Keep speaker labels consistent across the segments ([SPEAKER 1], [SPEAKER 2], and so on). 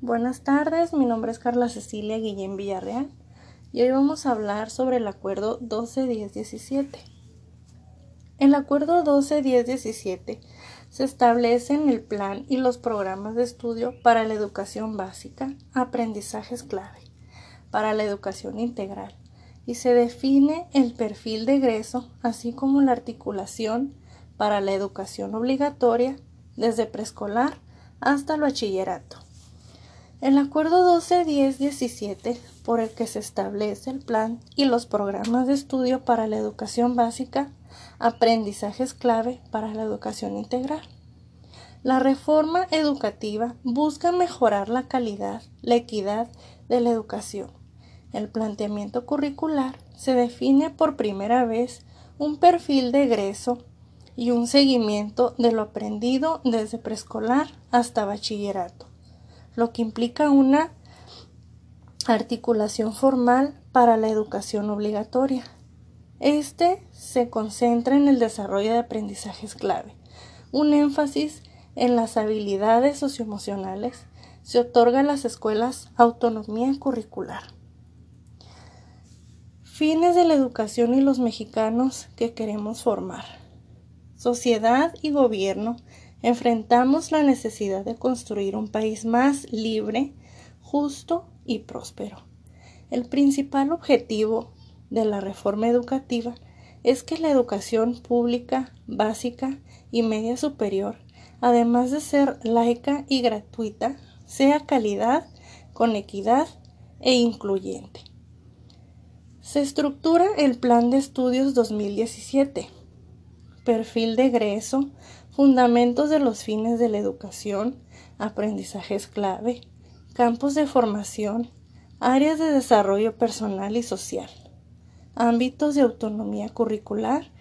[SPEAKER 1] Buenas tardes, mi nombre es Carla Cecilia Guillén Villarreal y hoy vamos a hablar sobre el acuerdo 12-10-17. El acuerdo 12-10-17 se establecen el plan y los programas de estudio para la educación básica, aprendizajes clave, para la educación integral y se define el perfil de egreso, así como la articulación para la educación obligatoria desde preescolar hasta el bachillerato. El acuerdo 12-10-17, por el que se establece el plan y los programas de estudio para la educación básica, aprendizajes clave para la educación integral. La reforma educativa busca mejorar la calidad, la equidad de la educación. El planteamiento curricular se define por primera vez un perfil de egreso y un seguimiento de lo aprendido desde preescolar hasta bachillerato lo que implica una articulación formal para la educación obligatoria. Este se concentra en el desarrollo de aprendizajes clave, un énfasis en las habilidades socioemocionales, se otorga en las escuelas autonomía curricular. Fines de la educación y los mexicanos que queremos formar. Sociedad y gobierno enfrentamos la necesidad de construir un país más libre, justo y próspero. El principal objetivo de la reforma educativa es que la educación pública, básica y media superior, además de ser laica y gratuita, sea calidad, con equidad e incluyente. Se estructura el Plan de Estudios 2017, perfil de egreso, fundamentos de los fines de la educación, aprendizajes clave, campos de formación, áreas de desarrollo personal y social, ámbitos de autonomía curricular,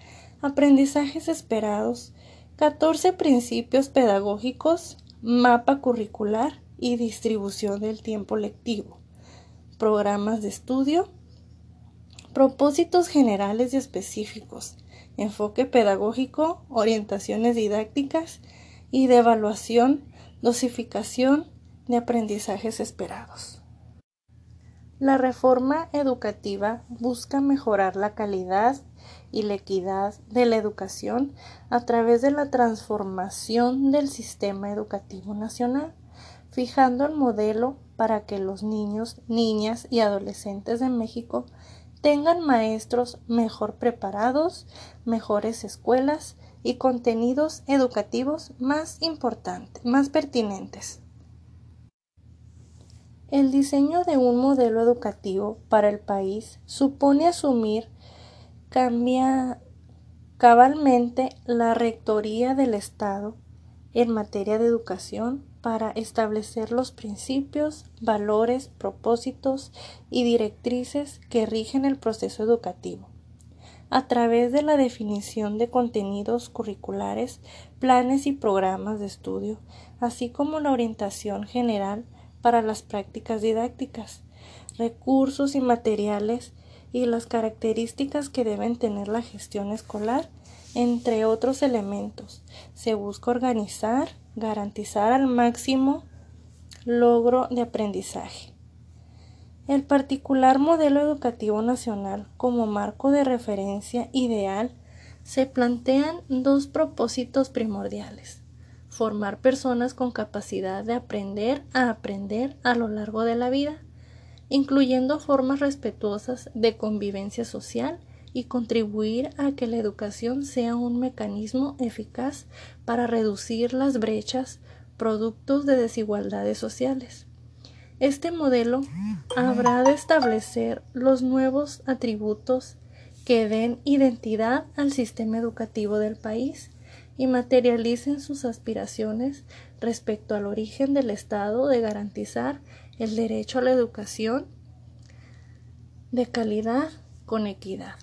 [SPEAKER 1] aprendizajes esperados, 14 principios pedagógicos, mapa curricular y distribución del tiempo lectivo, programas de estudio, propósitos generales y específicos, enfoque pedagógico, orientaciones didácticas y de evaluación, dosificación de aprendizajes esperados. La reforma educativa busca mejorar la calidad y la equidad de la educación a través de la transformación del sistema educativo nacional, fijando el modelo para que los niños, niñas y adolescentes de México tengan maestros mejor preparados, mejores escuelas y contenidos educativos más importantes, más pertinentes. El diseño de un modelo educativo para el país supone asumir cambia cabalmente la rectoría del Estado en materia de educación para establecer los principios, valores, propósitos y directrices que rigen el proceso educativo. A través de la definición de contenidos curriculares, planes y programas de estudio, así como la orientación general para las prácticas didácticas, recursos y materiales y las características que deben tener la gestión escolar entre otros elementos, se busca organizar, garantizar al máximo logro de aprendizaje. El particular modelo educativo nacional como marco de referencia ideal se plantean dos propósitos primordiales. Formar personas con capacidad de aprender a aprender a lo largo de la vida, incluyendo formas respetuosas de convivencia social y contribuir a que la educación sea un mecanismo eficaz para reducir las brechas productos de desigualdades sociales. Este modelo habrá de establecer los nuevos atributos que den identidad al sistema educativo del país y materialicen sus aspiraciones respecto al origen del Estado de garantizar el derecho a la educación de calidad con equidad.